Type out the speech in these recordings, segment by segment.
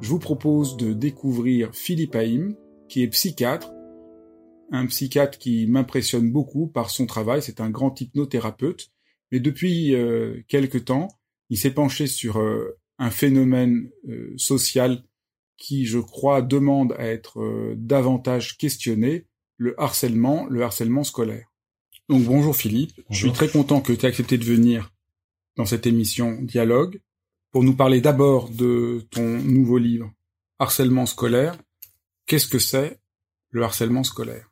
je vous propose de découvrir Philippe Haïm, qui est psychiatre, un psychiatre qui m'impressionne beaucoup par son travail. C'est un grand hypnothérapeute, mais depuis euh, quelque temps, il s'est penché sur euh, un phénomène euh, social qui, je crois, demande à être davantage questionné, le harcèlement, le harcèlement scolaire. Donc bonjour Philippe, je suis très content que tu aies accepté de venir dans cette émission Dialogue pour nous parler d'abord de ton nouveau livre, Harcèlement scolaire. Qu'est-ce que c'est le harcèlement scolaire?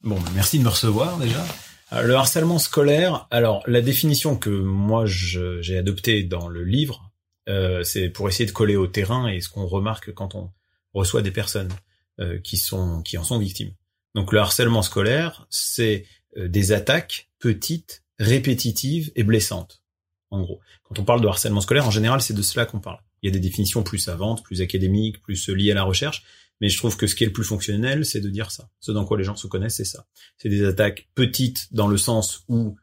Bon, merci de me recevoir déjà. Euh, le harcèlement scolaire, alors la définition que moi j'ai adoptée dans le livre, euh, c'est pour essayer de coller au terrain et ce qu'on remarque quand on reçoit des personnes euh, qui sont qui en sont victimes. Donc le harcèlement scolaire, c'est des attaques petites, répétitives et blessantes en gros. Quand on parle de harcèlement scolaire, en général, c'est de cela qu'on parle. Il y a des définitions plus savantes, plus académiques, plus liées à la recherche, mais je trouve que ce qui est le plus fonctionnel, c'est de dire ça. Ce dans quoi les gens se connaissent, c'est ça. C'est des attaques petites dans le sens où,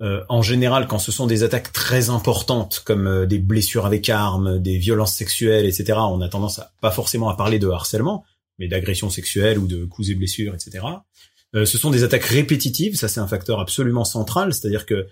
euh, en général, quand ce sont des attaques très importantes, comme euh, des blessures avec armes, des violences sexuelles, etc., on a tendance à pas forcément à parler de harcèlement, mais d'agression sexuelle ou de coups et blessures, etc. Euh, ce sont des attaques répétitives, ça c'est un facteur absolument central, c'est-à-dire que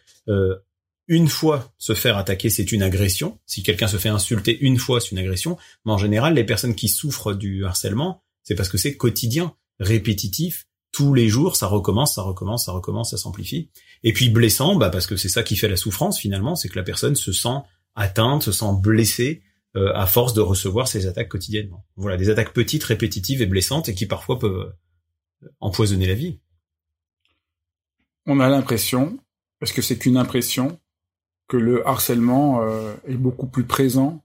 une fois se faire attaquer, c'est une agression. Si quelqu'un se fait insulter une fois, c'est une agression. Mais en général, les personnes qui souffrent du harcèlement, c'est parce que c'est quotidien, répétitif. Tous les jours, ça recommence, ça recommence, ça recommence, ça s'amplifie. Et puis blessant, bah parce que c'est ça qui fait la souffrance finalement, c'est que la personne se sent atteinte, se sent blessée euh, à force de recevoir ces attaques quotidiennement. Voilà, des attaques petites, répétitives et blessantes et qui parfois peuvent euh, empoisonner la vie. On a l'impression, parce que c'est qu'une impression, que le harcèlement euh, est beaucoup plus présent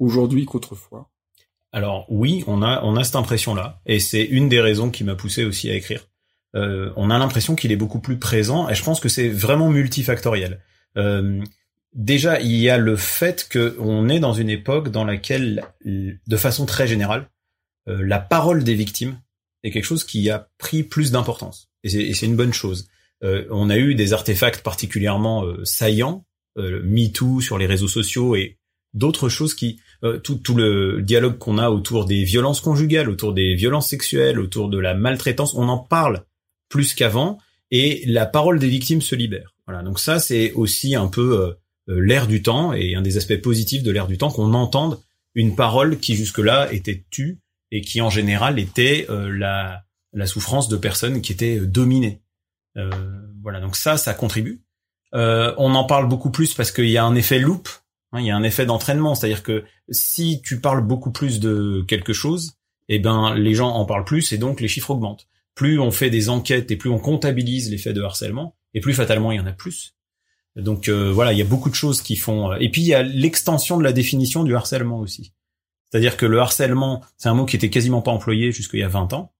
aujourd'hui qu'autrefois. Alors oui, on a on a cette impression-là, et c'est une des raisons qui m'a poussé aussi à écrire. Euh, on a l'impression qu'il est beaucoup plus présent, et je pense que c'est vraiment multifactoriel. Euh, déjà, il y a le fait qu'on est dans une époque dans laquelle, de façon très générale, la parole des victimes est quelque chose qui a pris plus d'importance, et c'est une bonne chose. on a eu des artefacts particulièrement saillants euh, MeToo sur les réseaux sociaux et d'autres choses qui euh, tout, tout le dialogue qu'on a autour des violences conjugales, autour des violences sexuelles, autour de la maltraitance, on en parle plus qu'avant et la parole des victimes se libère. Voilà, donc ça c'est aussi un peu euh, euh l'ère du temps et un des aspects positifs de l'ère du temps qu'on entende une parole qui jusque-là était tue et qui en général était la, la souffrance de personnes qui étaient dominées. voilà, donc ça, ça contribue. Euh, on en parle beaucoup plus parce qu'il y a un effet loop, hein, il y a un effet d'entraînement, c'est-à-dire que si tu parles beaucoup plus de quelque chose, eh ben les gens en parlent plus et donc les chiffres augmentent. Plus on fait des enquêtes et plus on comptabilise les faits de harcèlement, et plus fatalement il y en a plus. Donc euh, voilà, il y a beaucoup de choses qui font. Euh, et puis il y a l'extension de la définition du harcèlement aussi. C'est-à-dire que le harcèlement, c'est un mot qui était quasiment pas employé jusqu'il y a 20 ans.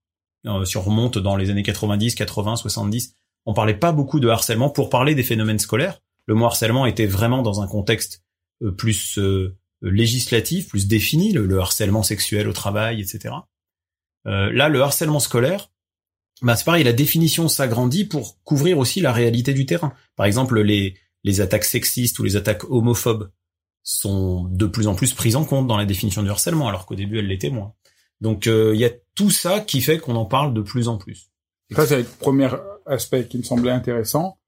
si on remonte dans les années 90, 80, 70, on parlait pas beaucoup de harcèlement pour parler des phénomènes scolaires. Le mot harcèlement était vraiment dans un contexte euh, plus euh, législatif, plus défini, le, harcèlement sexuel au travail, etc. Euh, là, le harcèlement scolaire, bah, c'est pareil, la définition s'agrandit pour couvrir aussi la réalité du terrain. Par exemple, les, les attaques sexistes ou les attaques homophobes sont de plus en plus prises en compte dans la définition du harcèlement, alors qu'au début, elles l'étaient moins. Donc, il y a tout ça qui fait qu'on en parle de plus en plus. Ça, c'est le premier aspect qui me semblait intéressant.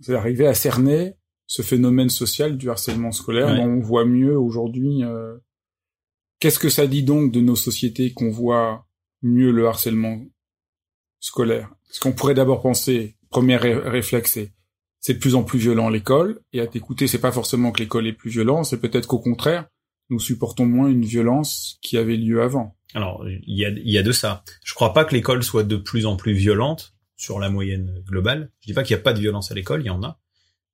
C'est d'arriver à cerner ce phénomène social du harcèlement scolaire on voit mieux aujourd'hui. Euh, qu'est-ce que ça dit donc de nos sociétés qu'on voit mieux le harcèlement scolaire? Ce qu'on pourrait d'abord penser, premier réflexe, c'est de plus en plus violent l'école. Et à t'écouter, c'est pas forcément que l'école est plus violente, c'est peut-être qu'au contraire, nous supportons moins une violence qui avait lieu avant. Alors, il y a, y a de ça. Je crois pas que l'école soit de plus en plus violente sur la moyenne globale. Je dis pas qu'il n'y a pas de violence à l'école, il y en a.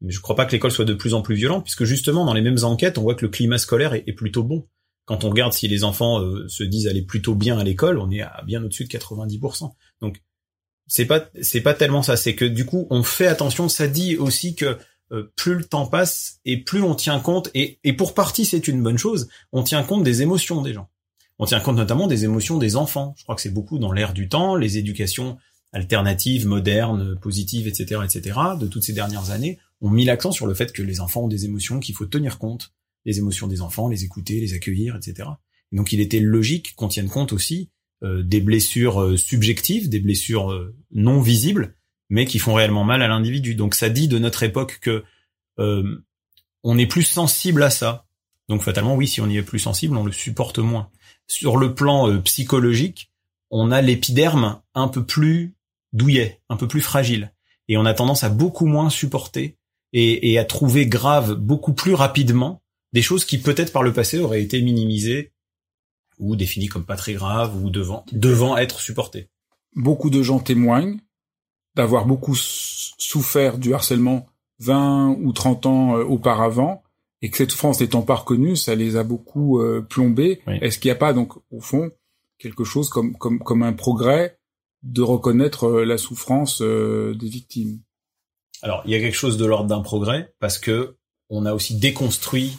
Mais je crois pas que l'école soit de plus en plus violente, puisque justement, dans les mêmes enquêtes, on voit que le climat scolaire est, plutôt bon. Quand on regarde si les enfants euh, se disent aller plutôt bien à l'école, on est à bien au-dessus de 90%. Donc, c'est pas, c'est pas tellement ça. C'est que du coup, on fait attention. Ça dit aussi que euh, plus le temps passe et plus on tient compte, et, et pour partie c'est une bonne chose, on tient compte des émotions des gens. On tient compte notamment des émotions des enfants. Je crois que c'est beaucoup dans l'air du temps, les éducations alternatives, modernes, positives, etc., etc., de toutes ces dernières années, ont mis l'accent sur le fait que les enfants ont des émotions, qu'il faut tenir compte des émotions des enfants, les écouter, les accueillir, etc. Et donc il était logique qu'on tienne compte aussi euh, des blessures euh, subjectives, des blessures euh, non visibles, mais qui font réellement mal à l'individu. Donc ça dit de notre époque que on est plus sensible à ça. Donc fatalement, oui, si on y est plus sensible, on le supporte moins. Sur le plan psychologique, on a l'épiderme un peu plus douillet, un peu plus fragile, et on a tendance à beaucoup moins supporter et, et à trouver grave beaucoup plus rapidement des choses qui peut-être par le passé auraient été minimisées ou définies comme pas très graves ou devant, devant être supportées. Beaucoup de gens témoignent d'avoir beaucoup souffert du harcèlement 20 ou 30 ans euh, auparavant et que cette France n'étant pas reconnue, ça les a beaucoup euh, plombés. Est-ce qu'il n'y a pas donc au fond quelque chose comme comme comme un progrès de reconnaître euh, la souffrance des victimes alors, il y a quelque chose de l'ordre d'un progrès parce que on a aussi déconstruit,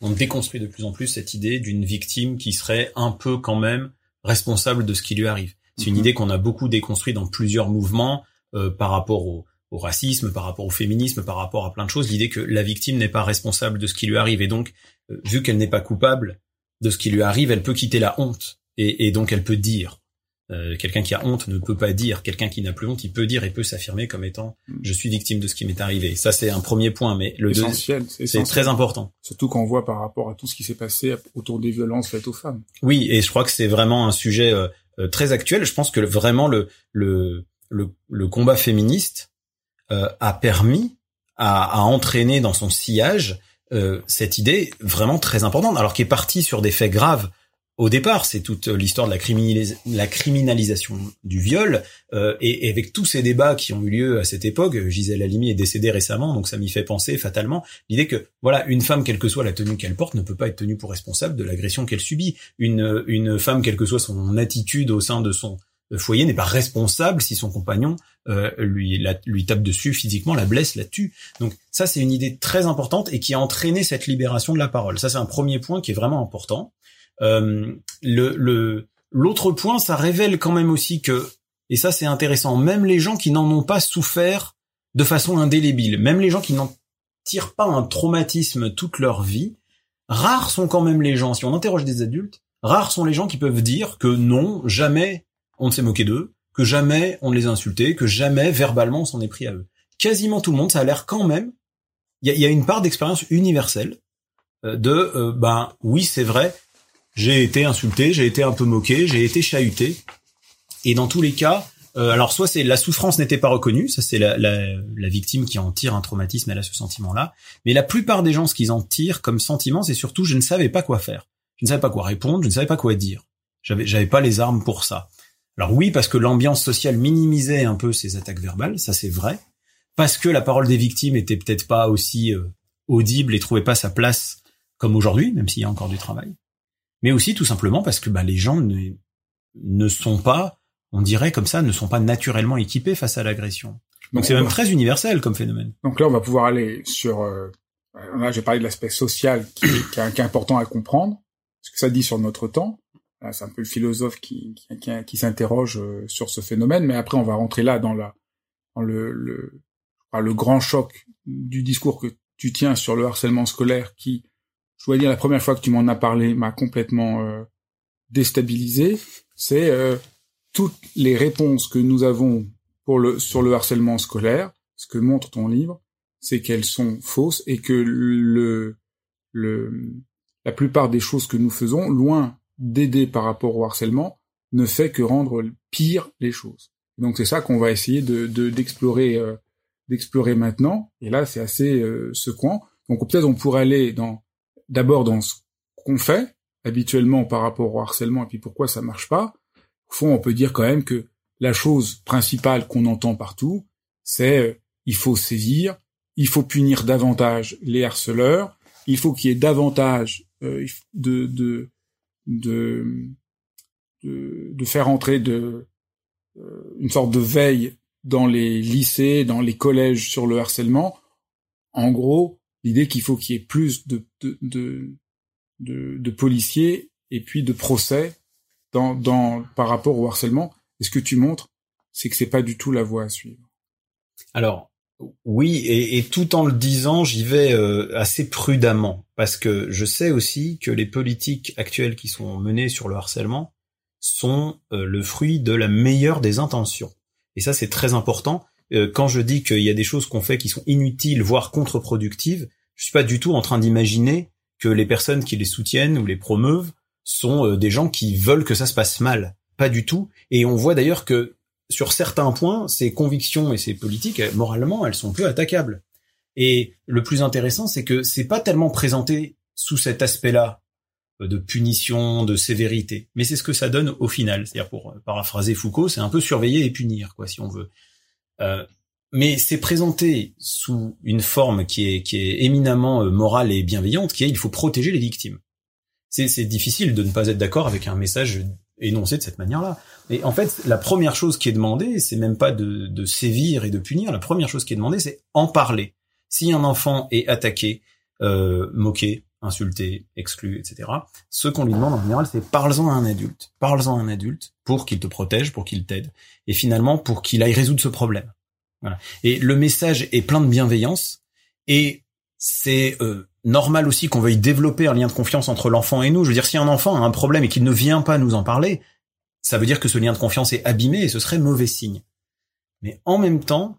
on déconstruit de plus en plus cette idée d'une victime qui serait un peu quand même responsable de ce qui lui arrive. C'est une mhm. idée qu'on a beaucoup déconstruit dans plusieurs mouvements euh, par rapport au, racisme, par rapport au féminisme, par rapport à plein de choses. L'idée que la victime n'est pas responsable de ce qui lui arrive et donc, euh, vu qu'elle n'est pas coupable de ce qui lui arrive, elle peut quitter la honte et donc elle peut dire. Euh, quelqu'un qui a honte ne peut pas dire. Quelqu'un qui n'a plus honte, il peut dire et peut s'affirmer comme étant mm. je suis victime de ce qui m'est arrivé. Ça c'est un premier point, mais le deuxième c'est très important. Surtout quand on voit par rapport à tout ce qui s'est passé autour des violences faites aux femmes. Oui, et je crois que c'est vraiment un sujet euh, euh, très actuel. Je pense que vraiment le le le, combat féministe a permis à, à, entraîner dans son sillage cette idée vraiment très importante, alors qui est partie sur des faits graves au départ, c'est toute l'histoire de la, criminalisation du viol, euh, et, avec tous ces débats qui ont eu lieu à cette époque, Gisèle Halimi est décédée récemment, donc ça m'y fait penser fatalement l'idée que voilà, une femme, quelle que soit la tenue qu'elle porte, ne peut pas être tenue pour responsable de l'agression qu'elle subit. Une, une femme, quelle que soit son attitude au sein de son foyer, n'est pas responsable si son compagnon euh, lui, lui tape dessus physiquement, la blesse, la tue. Donc ça, c'est une idée très importante et qui a entraîné cette libération de la parole. Ça, c'est un premier point qui est vraiment important. Euh, le l'autre point, ça révèle quand même aussi que, et ça c'est intéressant, même les gens qui n'en ont pas souffert de façon indélébile, même les gens qui n'en tirent pas un traumatisme toute leur vie, rares sont quand même les gens, si on interroge des adultes, rares sont les gens qui peuvent dire que non, jamais on ne s'est moqué d'eux, que jamais on les a insultés, que jamais verbalement on s'en est pris à eux. Quasiment tout le monde, ça a l'air quand même, il y a, une part d'expérience universelle euh, de, euh, ben oui c'est vrai, j'ai été insulté, j'ai été un peu moqué, j'ai été chahuté. Et dans tous les cas, euh, alors soit c'est la souffrance n'était pas reconnue, ça c'est la, la, la, victime qui en tire un traumatisme, elle a ce sentiment-là. Mais la plupart des gens, ce qu'ils en tirent comme sentiment, c'est surtout je ne savais pas quoi faire, je ne savais pas quoi répondre, je ne savais pas quoi dire. J'avais, j'avais pas les armes pour ça. Alors oui, parce que l'ambiance sociale minimisait un peu ces attaques verbales, ça c'est vrai. Parce que la parole des victimes était peut-être pas aussi euh, audible et trouvait pas sa place comme aujourd'hui, même s'il y a encore du travail mais aussi tout simplement parce que bah, les gens ne, ne sont pas, on dirait comme ça, ne sont pas naturellement équipés face à l'agression. Donc c'est même très universel comme phénomène. Donc là, on va pouvoir aller sur... Euh, là, j'ai parlé de l'aspect social qui, qui, est, important à comprendre, ce que ça dit sur notre temps. C'est un peu le philosophe qui, qui, qui s'interroge euh, sur ce phénomène, mais après, on va rentrer là dans, la, dans le, le, le grand choc du discours que tu tiens sur le harcèlement scolaire qui je dois dire, la première fois que tu m'en as parlé m'a complètement euh, déstabilisé. C'est euh, toutes les réponses que nous avons pour le sur le harcèlement scolaire. Ce que montre ton livre, c'est qu'elles sont fausses et que le le la plupart des choses que nous faisons, loin d'aider par rapport au harcèlement, ne fait que rendre pire les choses. Donc c'est ça qu'on va essayer de d'explorer euh, d'explorer maintenant. Et là, c'est assez euh, secouant. Donc peut-être on pourrait aller dans d'abord dans ce qu'on fait habituellement par rapport au harcèlement et puis pourquoi ça marche pas. Au fond, on peut dire quand même que la chose principale qu'on entend partout, c'est euh, il faut saisir, il faut punir davantage les harceleurs, il faut qu'il y ait davantage euh, de, de, de, faire entrer euh, une sorte de veille dans les lycées, dans les collèges sur le harcèlement. En gros, l'idée qu'il faut qu'il y ait plus de, de, de, de, policiers et puis de procès dans, dans, par rapport au harcèlement. Et ce que tu montres, c'est que c'est pas du tout la voie à suivre. Alors, oui, et, tout en le disant, j'y vais euh, assez prudemment, parce que je sais aussi que les politiques actuelles qui sont menées sur le harcèlement sont euh, le fruit de la meilleure des intentions. Et ça, c'est très important. Euh, quand je dis qu'il y a des choses qu'on fait qui sont inutiles, voire contre-productives, je suis pas du tout en train d'imaginer que les personnes qui les soutiennent ou les promeuvent sont des gens qui veulent que ça se passe mal. Pas du tout. Et on voit d'ailleurs que sur certains points, ces convictions et ces politiques, moralement, elles sont peu attaquables. Et le plus intéressant, c'est que c'est pas tellement présenté sous cet aspect-là euh, de punition, de sévérité, mais c'est ce que ça donne au final. C'est-à-dire, pour paraphraser Foucault, c'est un peu surveiller et punir, quoi, si on veut. Euh, mais c'est présenté sous une forme qui est, qui est éminemment euh, morale et bienveillante, qui est il faut protéger les victimes. C'est difficile de ne pas être d'accord avec un message énoncé de cette manière-là. Et en fait, la première chose qui est demandée, c'est même pas de, de, sévir et de punir. La première chose qui est demandée, c'est en parler. Si un enfant est attaqué, euh, moqué, insulté, exclu, etc., ce qu'on lui demande en général, c'est parle-en à un adulte. Parle-en à un adulte pour qu'il te protège, pour qu'il t'aide, et finalement pour qu'il aille résoudre ce problème. Voilà. Et le message est plein de bienveillance, et c'est euh, normal aussi qu'on veuille développer un lien de confiance entre l'enfant et nous. Je veux dire, si un enfant a un problème et qu'il ne vient pas nous en parler, ça veut dire que ce lien de confiance est abîmé et ce serait mauvais signe. Mais en même temps,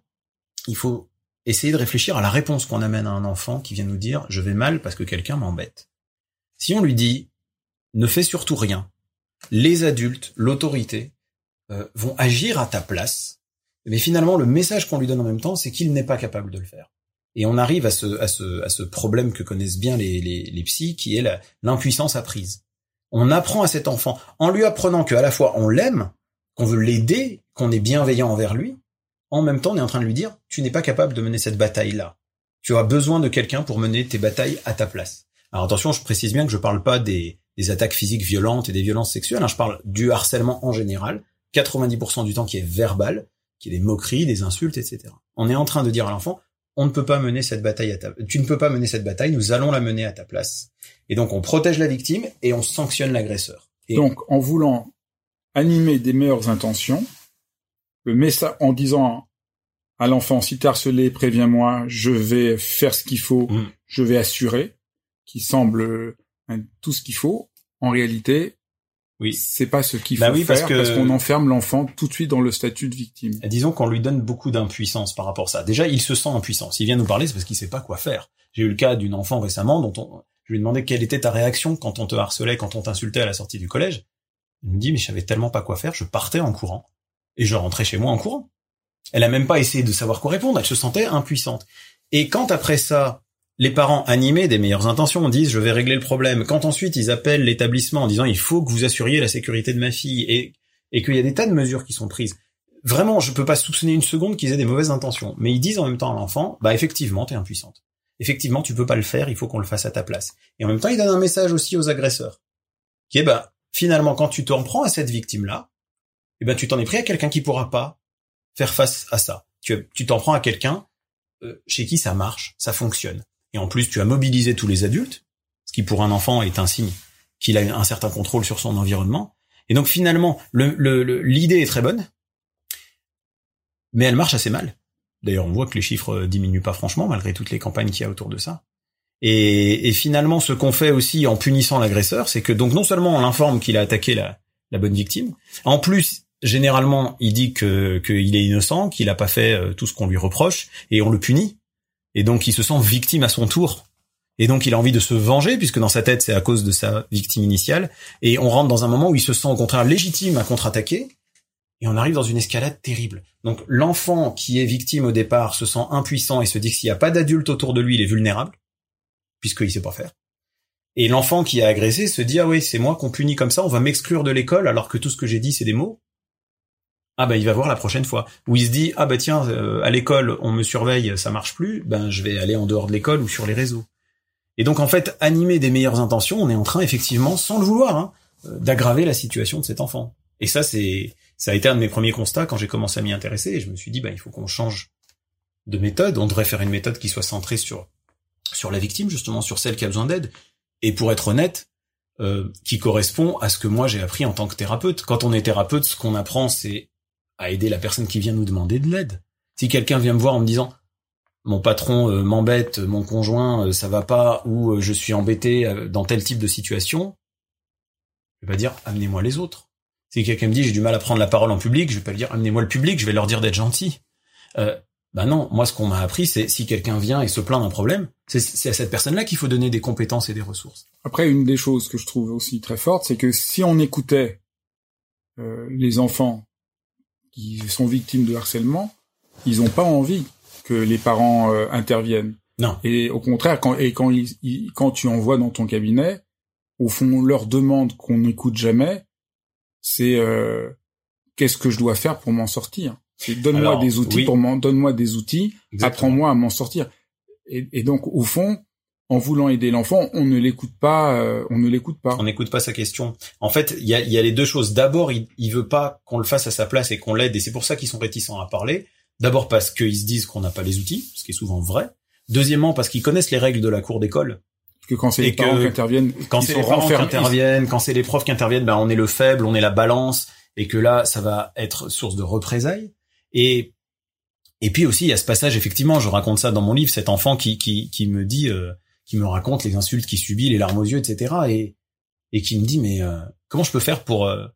il faut essayer de réfléchir à la réponse qu'on amène à un enfant qui vient nous dire je vais mal parce que quelqu'un m'embête. Si on lui dit ne fais surtout rien, les adultes, l'autorité, euh, vont agir à ta place, mais finalement le message qu'on lui donne en même temps, c'est qu'il n'est pas capable de le faire. Et on arrive à ce, à ce, à ce problème que connaissent bien les, les, les psys, qui est l'impuissance apprise. On apprend à cet enfant, en lui apprenant qu'à la fois on l'aime, qu'on veut l'aider, qu'on est bienveillant envers lui, en même temps on est en train de lui dire, tu n'es pas capable de mener cette bataille-là. Tu as besoin de quelqu'un pour mener tes batailles à ta place. Alors attention, je précise bien que je parle pas des, attaques physiques violentes et des violences sexuelles, hein, je parle du harcèlement en général, 90% du temps qui est verbal, qui est des moqueries, des insultes, etc. On est en train de dire à l'enfant, on ne peut pas mener cette bataille à ta, tu ne peux pas mener cette bataille, nous allons la mener à ta place. Et donc on protège la victime et on sanctionne l'agresseur. Donc en voulant animer des meilleures intentions, le message en disant à l'enfant si t'es harcelé, préviens-moi, je vais faire ce qu'il faut, mm. je vais assurer, qui semble tout ce qu'il faut. En réalité, oui. C'est pas ce qu'il bah faut faire parce qu'on enferme l'enfant tout de suite dans le statut de victime. Disons qu'on lui donne beaucoup d'impuissance par rapport à ça. Déjà, il se sent impuissant. S'il vient nous parler, c'est parce qu'il sait pas quoi faire. J'ai eu le cas d'une enfant récemment dont on, je lui ai demandé quelle était ta réaction quand on te harcelait, quand on t'insultait à la sortie du collège. Il me dit, mais je savais tellement pas quoi faire, je partais en courant. Et je rentrais chez moi en courant. Elle a même pas essayé de savoir quoi répondre, elle se sentait impuissante. Et quand après ça, les parents animés des meilleures intentions disent je vais régler le problème. Quand ensuite ils appellent l'établissement en disant il faut que vous assuriez la sécurité de ma fille et, et qu'il y a des tas de mesures qui sont prises. Vraiment, je peux pas soupçonner une seconde qu'ils aient des mauvaises intentions. Mais ils disent en même temps à l'enfant, bah effectivement, t'es impuissante. Effectivement, tu peux pas le faire, il faut qu'on le fasse à ta place. Et en même temps, ils donnent un message aussi aux agresseurs. Qui est, bah, finalement, quand tu t'en prends à cette victime-là, eh ben, tu t'en es pris à quelqu'un qui pourra pas faire face à ça. Tu t'en prends à quelqu'un euh, chez qui ça marche, ça fonctionne et en plus tu as mobilisé tous les adultes, ce qui pour un enfant est un signe qu'il a un certain contrôle sur son environnement. Et donc finalement, l'idée est très bonne, mais elle marche assez mal. D'ailleurs, on voit que les chiffres euh, diminuent pas franchement malgré toutes les campagnes qu'il y a autour de ça. Et, et finalement, ce qu'on fait aussi en punissant l'agresseur, c'est que donc non seulement on l'informe qu'il a attaqué la, la bonne victime, en plus généralement il dit que qu'il est innocent, qu'il n'a pas fait euh, tout ce qu'on lui reproche, et on le punit et donc il se sent victime à son tour. Et donc il a envie de se venger, puisque dans sa tête c'est à cause de sa victime initiale, et on rentre dans un moment où il se sent au contraire légitime à contre-attaquer, Et on arrive dans une escalade terrible. Donc l'enfant qui est victime au départ se sent impuissant et se dit que s'il n'y a pas d'adulte autour de lui, il est vulnérable, puisqu'il sait pas faire. Et l'enfant qui a agressé se dit ah oui c'est moi qu'on punit comme ça, on va m'exclure de l'école alors que tout ce que j'ai dit c'est des mots. Ah ben il va voir la prochaine fois. Ou il se dit ah bah tiens euh, à l'école on me surveille ça marche plus, ben je vais aller en dehors de l'école ou sur les réseaux. Et donc en fait animer des meilleures intentions, on est en train effectivement sans le vouloir hein, euh, d'aggraver la situation de cet enfant. Et ça c'est ça a été un de mes premiers constats quand j'ai commencé à m'y intéresser et je me suis dit bah il faut qu'on change de méthode, on devrait faire une méthode qui soit centrée sur sur la victime justement, sur celle qui a besoin d'aide et pour être honnête, euh, qui correspond à ce que moi j'ai appris en tant que thérapeute. Quand on est thérapeute, ce qu'on apprend, c'est à aider la personne qui vient nous demander de l'aide. Si quelqu'un vient me voir en me disant mon patron euh, m'embête, mon conjoint euh, ça va pas, ou je suis embêté dans tel type de situation, je vais pas dire amenez-moi les autres. Si quelqu'un me dit j'ai du mal à prendre la parole en public, je vais pas lui dire amenez-moi le public, je vais leur dire d'être gentil. Ben non, moi ce qu'on m'a appris, c'est si quelqu'un vient et se plaint d'un problème, c'est à cette personne-là qu'il faut donner des compétences et des ressources. Après, une des choses que je trouve aussi très forte, c'est que si on écoutait euh, les enfants qui sont victimes de harcèlement, ils n'ont pas envie que les parents euh, interviennent. Non. Et au contraire, quand et quand ils, quand tu envoies dans ton cabinet, au fond, leur demande qu'on n'écoute jamais, c'est euh, qu'est-ce que je dois faire pour m'en sortir? Donne-moi des outils pour m'en, donne-moi des outils, apprends-moi à m'en sortir. Et, donc, au fond, en voulant aider l'enfant, on ne l'écoute pas, euh, on ne l'écoute pas. On n'écoute pas sa question. En fait, il y a, y a, les deux choses. D'abord, il, il veut pas qu'on le fasse à sa place et qu'on l'aide, et c'est pour ça qu'ils sont réticents à parler. D'abord parce qu'ils se disent qu'on n'a pas les outils, ce qui est souvent vrai. Deuxièmement, parce qu'ils connaissent les règles de la cour d'école. Que quand c'est les parents qui interviennent, quand c'est les parents qui interviennent, quand c'est les profs qui interviennent, ben on est le faible, on est la balance, et que là, ça va être source de représailles. Et et puis aussi il y a ce passage effectivement, je raconte ça dans mon livre, cet enfant qui qui me dit, euh, qui me raconte les insultes qu'il subit, les larmes aux yeux, etc. Et et qui me dit mais euh, comment je peux faire pour euh,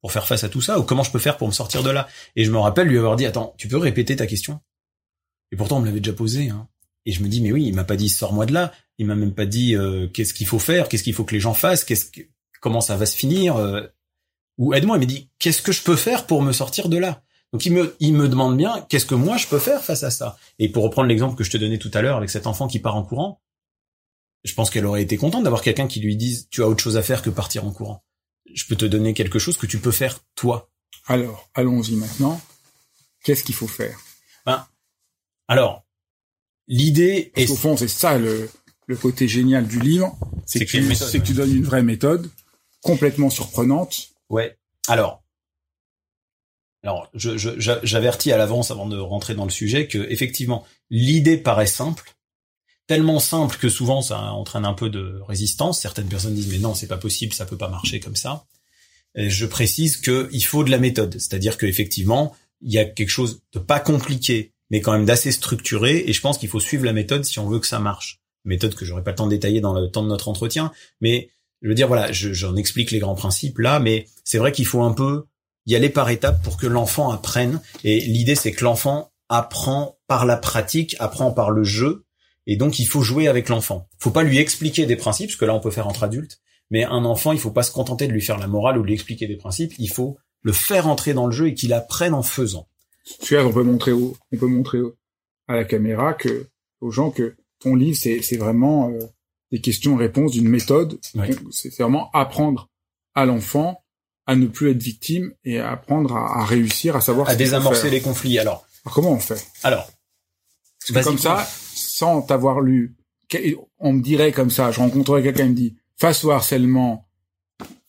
pour faire face à tout ça ou comment je peux faire pour me sortir de là? Et je me rappelle lui avoir dit attends, tu peux répéter ta question? Et pourtant on me l'avait déjà posé. Hein. Et je me dis mais oui, il m'a pas dit sors-moi de là, il m'a même pas dit qu'est-ce qu'il faut faire, qu'est-ce qu'il faut que les gens fassent, qu'est-ce que, comment ça va se finir ou aide-moi. Il m'a dit qu'est-ce que je peux faire pour me sortir de là? Donc il me, il me demande bien qu'est-ce que moi je peux faire face à ça? Et pour reprendre l'exemple que je te donnais tout à l'heure avec cet enfant qui part en courant, je pense qu'elle aurait été contente d'avoir quelqu'un qui lui dise tu as autre chose à faire que partir en courant. Je peux te donner quelque chose que tu peux faire toi. Alors, allons-y maintenant. Qu'est-ce qu'il faut faire? Ben, alors, l'idée est... Au fond, c'est ça le, le côté génial du livre, c'est que, tu, que tu donnes une vraie méthode, complètement surprenante. Ouais. Alors, alors, j'avertis à l'avance avant de rentrer dans le sujet que effectivement l'idée paraît simple, tellement simple que souvent ça entraîne un peu de résistance. Certaines personnes disent mais non c'est pas possible, ça peut pas marcher comme ça. Je précise qu'il faut de la méthode, c'est-à-dire qu'effectivement il y a quelque chose de pas compliqué, mais quand même d'assez structuré. Et je pense qu'il faut suivre la méthode si on veut que ça marche. Méthode que j'aurais pas le temps de détailler dans le temps de notre entretien, mais je veux dire voilà, j'en explique les grands principes là, mais c'est vrai qu'il faut un peu y aller par étapes pour que l'enfant apprenne. Et l'idée, c'est que l'enfant apprend par la pratique, apprend par le jeu. Et donc, il faut jouer avec l'enfant. Faut pas lui expliquer des principes, ce que là, on peut faire entre adultes. Mais un enfant, il faut pas se contenter de lui faire la morale ou de lui expliquer des principes. Il faut le faire entrer dans le jeu et qu'il apprenne en faisant. Tu vois, on peut montrer on peut montrer à la caméra que, aux gens que ton livre, c'est, c'est vraiment euh, des questions-réponses d'une méthode. C'est vraiment apprendre à l'enfant à ne plus être victime et à apprendre à, réussir, à savoir à désamorcer les conflits. Alors, comment on fait? Alors, comme ça, sans t'avoir lu, on me dirait comme ça, je rencontrerais quelqu'un qui me dit face au harcèlement,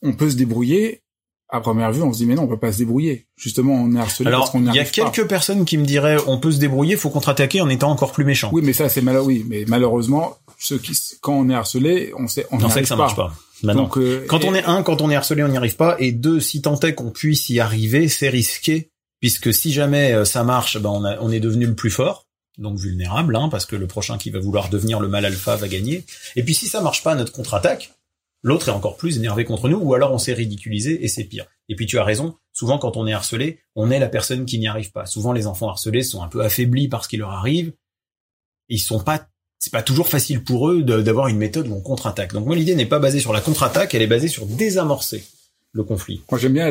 on peut se débrouiller. À première vue, on se dit mais non, on peut pas se débrouiller. Justement, on est harcelé Alors, il y a quelques personnes qui me diraient on peut se débrouiller, faut contre-attaquer en étant encore plus méchant. Oui, mais ça c'est malheureux. Oui, mais malheureusement, ceux qui quand on est harcelé, on sait on, sait que ça marche pas. Bah Donc, euh, quand on est un, quand on est harcelé, on n'y arrive pas. Et deux, si tant est qu'on puisse y arriver, c'est risqué, puisque si jamais euh, ça marche, ben on, a, on est devenu le plus fort, donc vulnérable, hein, parce que le prochain qui va vouloir devenir le mal alpha va gagner. Et puis si ça marche pas, notre contre-attaque, l'autre est encore plus énervé contre nous, ou alors on s'est ridiculisé et c'est pire. Et puis tu as raison, souvent quand on est harcelé, on est la personne qui n'y arrive pas. Souvent les enfants harcelés sont un peu affaiblis par ce qui leur arrive. Ils sont pas c'est pas toujours facile pour eux d'avoir une méthode où on contre-attaque. Donc moi l'idée n'est pas basée sur la contre-attaque, elle est basée sur désamorcer le conflit. Moi j'aime bien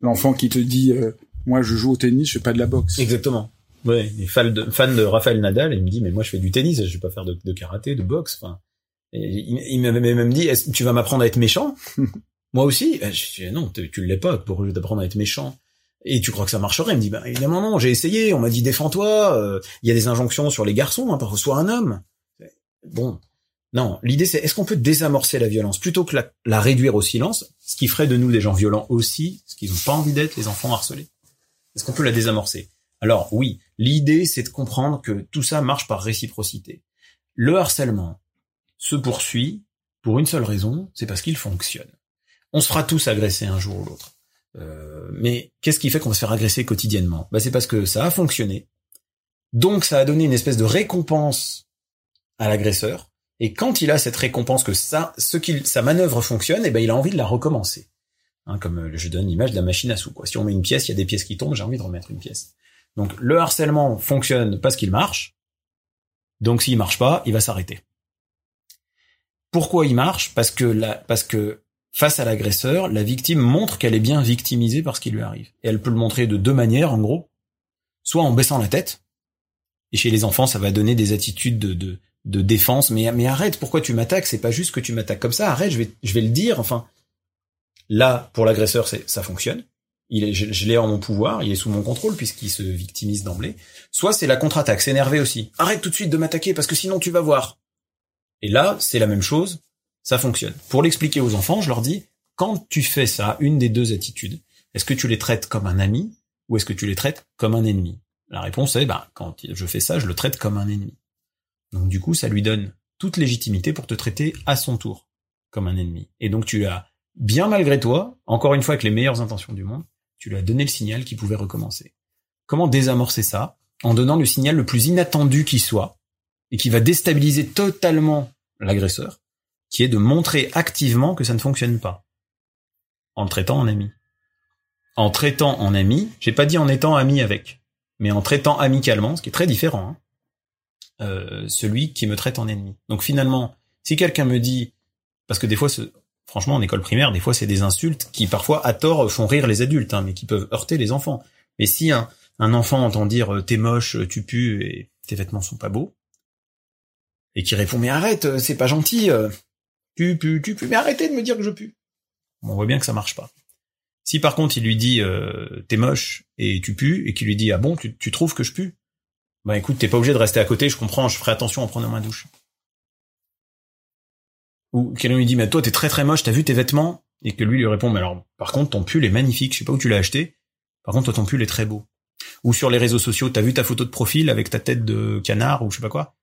l'enfant qui te dit euh, Moi, je joue au tennis, je fais pas de la boxe. Exactement. Ouais, les fan de, fan de Raphaël Nadal, il me dit, mais moi, je fais du tennis, je vais pas faire de, de karaté, de boxe. Enfin, et il, il m'avait même dit, tu vas m'apprendre à être méchant? Moi aussi. Je dis, non, tu, tu l'es pas. Pour t'apprendre à être méchant. Et tu crois que ça marcherait? Il me dit, bah évidemment non. J'ai essayé. On m'a dit, défends-toi. euh, Il y a des injonctions sur les garçons. Hein, sois un homme. Bon, non. L'idée, c'est est-ce qu'on peut désamorcer la violence plutôt que la, la réduire au silence, ce qui ferait de nous des gens violents aussi, ce qu'ils n'ont pas envie d'être, les enfants harcelés? Est-ce qu'on peut la désamorcer? Alors oui, l'idée, c'est de comprendre que tout ça marche par réciprocité. Le harcèlement se poursuit pour une seule raison, c'est parce qu'il fonctionne. On se fera tous agresser un jour ou l'autre. Euh, mais qu'est-ce qui fait qu'on va se faire agresser quotidiennement? Bah, C'est parce que ça a fonctionné. Donc ça a donné une espèce de récompense à l'agresseur. Et quand il a cette récompense que ça, ce qu'il, sa manœuvre fonctionne, et ben il a envie de la recommencer. Hein, comme euh, je donne l'image de la machine à sous. Quoi. Si on met une pièce, il y a des pièces qui tombent, j'ai envie de remettre une pièce. Donc le harcèlement fonctionne parce qu'il marche. Donc s'il marche pas, il va s'arrêter. Pourquoi il marche? Parce que la, parce que face à l'agresseur, la victime montre qu'elle est bien victimisée par ce qui lui arrive. Et elle peut le montrer de deux manières, en gros. Soit en baissant la tête. Et chez les enfants, ça va donner des attitudes de, de, défense. Mais, arrête, pourquoi tu m'attaques? C'est pas juste que tu m'attaques comme ça. Arrête, je vais, je vais le dire. Enfin, là, pour l'agresseur, ça fonctionne. Il est, je, je l'ai en mon pouvoir, il est sous mon contrôle puisqu'il se victimise d'emblée. Soit c'est la contre-attaque, s'énerver aussi. Arrête tout de suite de m'attaquer parce que sinon tu vas voir. Et là, c'est la même chose, ça fonctionne. Pour l'expliquer aux enfants, je leur dis, quand tu fais ça, une des deux attitudes, est-ce que tu les traites comme un ami ou est-ce que tu les traites comme un ennemi? La réponse est, bah, quand je fais ça, je le traite comme un ennemi. Donc du coup, ça lui donne toute légitimité pour te traiter à son tour comme un ennemi. Et donc tu as, bien malgré toi, encore une fois avec les meilleures intentions du monde, tu lui as donné le signal qu'il pouvait recommencer. Comment désamorcer ça? En donnant le signal le plus inattendu qui soit, et qui va déstabiliser totalement l'agresseur, qui est de montrer activement que ça ne fonctionne pas. En le traitant en ami. En traitant en ami, j'ai pas dit en étant ami avec, mais en traitant amicalement, ce qui est très différent, hein, euh, celui qui me traite en ennemi. Donc finalement, si quelqu'un me dit, parce que des fois, franchement, en école primaire, des fois, c'est des insultes qui parfois, à tort, font rire les adultes, hein, mais qui peuvent heurter les enfants. Mais si un, un enfant entend dire t'es moche, tu pues et tes vêtements sont pas beaux, et qui répond mais arrête, c'est pas gentil, tu pues, tu pues, mais arrêtez de me dire que je pue. On voit bien que ça marche pas. Si par contre il lui dit euh, t'es moche et tu pues et qu'il lui dit ah bon tu, trouves que je pue, bah écoute t'es pas obligé de rester à côté, je comprends, je ferai attention en prenant ma douche. Ou quelqu'un lui dit mais toi t'es très très moche, t'as vu tes vêtements? Et que lui lui répond mais alors par contre ton pull est magnifique, je sais pas où tu l'as acheté, par contre toi ton pull est très beau. Ou sur les réseaux sociaux t'as vu ta photo de profil avec ta tête de canard ou je sais pas quoi?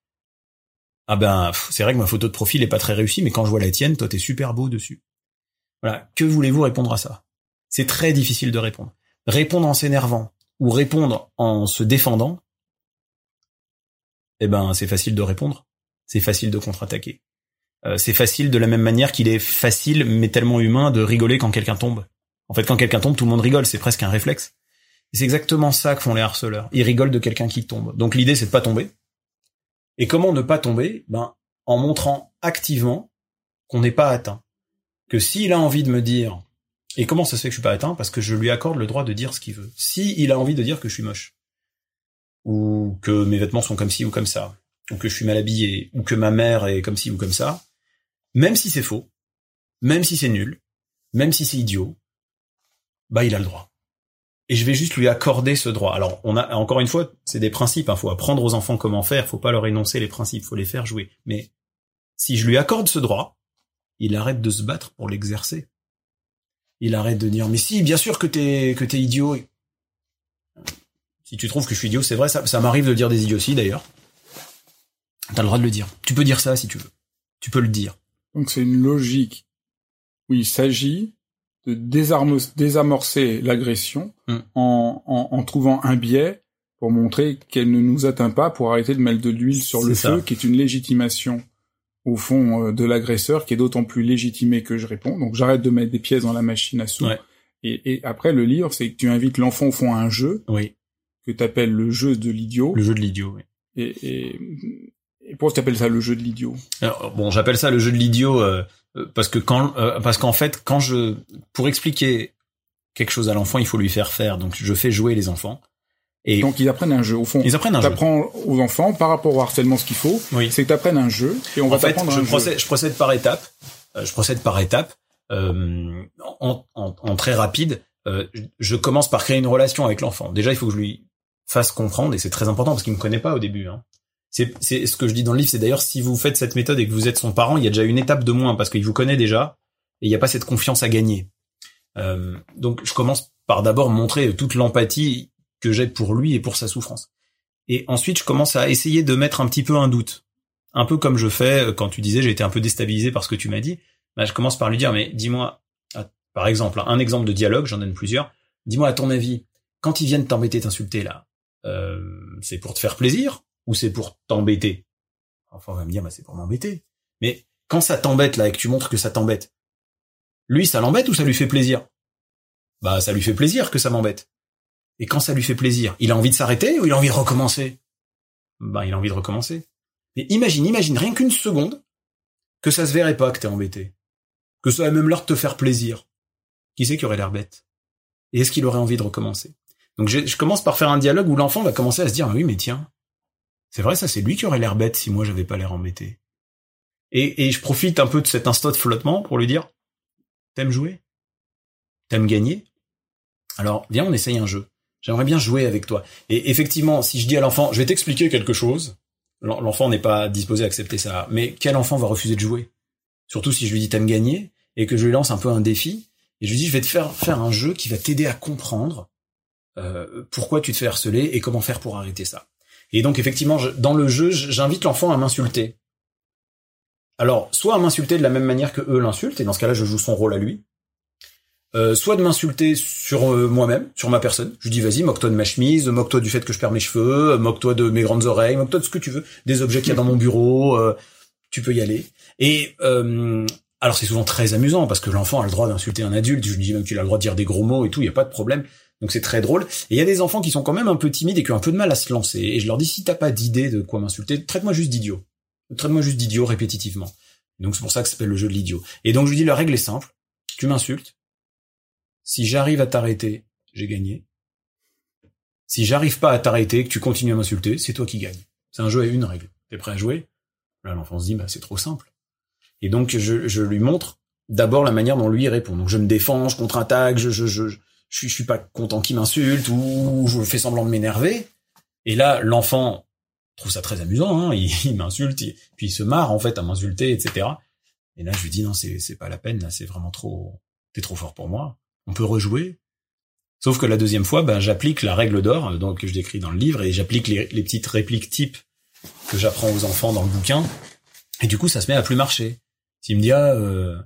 Ah ben, c'est vrai que ma photo de profil est pas très réussie, mais quand je vois la tienne, toi t'es super beau dessus. Voilà. Que voulez-vous répondre à ça? C'est très difficile de répondre. Répondre en s'énervant ou répondre en se défendant, eh ben, c'est facile de répondre. C'est facile de contre-attaquer. Euh, c'est facile de la même manière qu'il est facile, mais tellement humain, de rigoler quand quelqu'un tombe. En fait, quand quelqu'un tombe, tout le monde rigole. C'est presque un réflexe. C'est exactement ça que font les harceleurs. Ils rigolent de quelqu'un qui tombe. Donc l'idée, c'est de pas tomber. Et comment ne pas tomber? Ben, en montrant activement qu'on n'est pas atteint. Que s'il a envie de me dire, et comment ça se fait que je suis pas atteint? Parce que je lui accorde le droit de dire ce qu'il veut. Si il a envie de dire que je suis moche, ou que mes vêtements sont comme ci ou comme ça, ou que je suis mal habillé, ou que ma mère est comme ci ou comme ça, même si c'est faux, même si c'est nul, même si c'est idiot, bah il a le droit. Et je vais juste lui accorder ce droit. Alors, on a encore une fois, c'est des principes. Il hein, faut apprendre aux enfants comment faire. Faut pas leur énoncer les principes. Faut les faire jouer. Mais si je lui accorde ce droit, il arrête de se battre pour l'exercer. Il arrête de dire mais si, bien sûr que t'es que t'es idiot. Si tu trouves que je suis idiot, c'est vrai. Ça, m'arrive de dire des idioties d'ailleurs. T'as le droit de le dire. Tu peux dire ça si tu veux. Tu peux le dire. Donc c'est une logique où il s'agit de désamorcer l'agression Mm. en, en, en trouvant un biais pour montrer qu'elle ne nous atteint pas, pour arrêter de mettre de l'huile sur le feu, ça. qui est une légitimation au fond euh, de l'agresseur, qui est d'autant plus légitimée que je réponds. Donc j'arrête de mettre des pièces dans la machine à sous. Ouais. Et, et après le livre, c'est que tu invites l'enfant au fond à un jeu Oui. que tu appelles le jeu de l'idiot. Le jeu de l'idiot. Oui. Et, et, et pourquoi tu appelles ça le jeu de l'idiot? Alors, bon, j'appelle ça le jeu de l'idiot euh, parce que quand, euh, parce qu'en fait, quand je, pour expliquer quelque chose à l'enfant, il faut lui faire faire. Donc je fais jouer les enfants. Et donc ils apprennent un jeu au fond. Ils apprennent un jeu. T'apprends aux enfants par rapport au harcèlement ce qu'il faut. Oui. C'est que t'apprennes un jeu et on en va fait, t'apprendre je un procède, jeu. je procède par étapes. Euh, je procède par étapes. Euh, en, en, en très rapide, euh, je commence par créer une relation avec l'enfant. Déjà, il faut que je lui fasse comprendre, et c'est très important parce qu'il me connaît pas au début. Hein. C'est, ce que je dis dans le livre. C'est d'ailleurs si vous faites cette méthode et que vous êtes son parent, il y a déjà une étape de moins parce qu'il vous connaît déjà et il n'y a pas cette confiance à gagner. Euh, donc, je commence par d'abord montrer toute l'empathie que j'ai pour lui et pour sa souffrance. Et ensuite, je commence à essayer de mettre un petit peu un doute. Un peu comme je fais quand tu disais j'ai été un peu déstabilisé par ce que tu m'as dit. Bah, je commence par lui dire mais dis-moi, ah, par exemple, un exemple de dialogue, j'en donne plusieurs. Dis-moi à ton avis, quand ils viennent t'embêter, t'insulter là, euh, c'est pour te faire plaisir ou c'est pour t'embêter? Enfin, on va me dire bah c'est pour m'embêter. Mais quand ça t'embête là et que tu montres que ça t'embête, lui ça l'embête ou ça lui fait plaisir? Bah ça lui fait plaisir que ça m'embête. Et quand ça lui fait plaisir, il a envie de s'arrêter ou il a envie de recommencer? Bah il a envie de recommencer. Mais imagine, imagine rien qu'une seconde que ça se verrait pas que t'es embêté. Que ça a même l'air de te faire plaisir. Qui c'est qui aurait l'air bête? Et est-ce qu'il aurait envie de recommencer? Donc je, je, commence par faire un dialogue où l'enfant va commencer à se dire, oui mais tiens, c'est vrai ça c'est lui qui aurait l'air bête si moi j'avais pas l'air embêté. Et, et je profite un peu de cet instant de flottement pour lui dire, t'aimes jouer? T'aimes gagner? Alors viens on essaye un jeu. J'aimerais bien jouer avec toi. Et effectivement, si je dis à l'enfant, je vais t'expliquer quelque chose, l'enfant n'est pas disposé à accepter ça. Mais quel enfant va refuser de jouer? Surtout si je lui dis t'aimes gagner et que je lui lance un peu un défi et je lui dis je vais te faire faire un jeu qui va t'aider à comprendre euh, pourquoi tu te fais harceler et comment faire pour arrêter ça. Et donc effectivement, je, dans le jeu, j'invite l'enfant à m'insulter. Alors, soit à m'insulter de la même manière que eux l'insultent, et dans ce cas-là, je joue son rôle à lui. Euh, soit de m'insulter sur euh, moi-même, sur ma personne. Je dis vas-y, moque-toi de ma chemise, moque-toi du fait que je perds mes cheveux, moque-toi de mes grandes oreilles, moque-toi de ce que tu veux, des objets qu'il y a dans mon bureau, euh, tu peux y aller. Et euh, alors c'est souvent très amusant parce que l'enfant a le droit d'insulter un adulte, je lui dis même qu'il a le droit de dire des gros mots et tout, il y a pas de problème. Donc c'est très drôle. Et il y a des enfants qui sont quand même un peu timides et qui ont un peu de mal à se lancer. Et je leur dis si t'as pas d'idée de quoi m'insulter, traite-moi juste d'idiot. Traite-moi juste d'idiot répétitivement. Donc c'est pour ça que ça s'appelle le jeu de l'idiot. Et donc je lui dis la règle est simple. Tu m'insultes. Si j'arrive à t'arrêter, j'ai gagné. Si j'arrive pas à t'arrêter, que tu continues à m'insulter, c'est toi qui gagne. C'est un jeu à une règle. T'es prêt à jouer? Là, l'enfant se dit, bah, c'est trop simple. Et donc, je, je lui montre d'abord la manière dont lui répond. Donc, je me défends, je contre-attaque, je, je, je, je, suis, pas content qu'il m'insulte ou je fais semblant de m'énerver. Et là, l'enfant trouve ça très amusant. Hein, il, il m'insulte, puis il se marre en fait à m'insulter, etc. Et là, je lui dis non, c'est c'est pas la peine. Là, c'est vraiment trop. T'es trop fort pour moi. On peut rejouer. Sauf que la deuxième fois, ben, j'applique la règle d'or, donc que je décris dans le livre, et j'applique les, les petites répliques types que j'apprends aux enfants dans le bouquin. Et du coup, ça se met à plus marcher. S'il me dit ah, euh,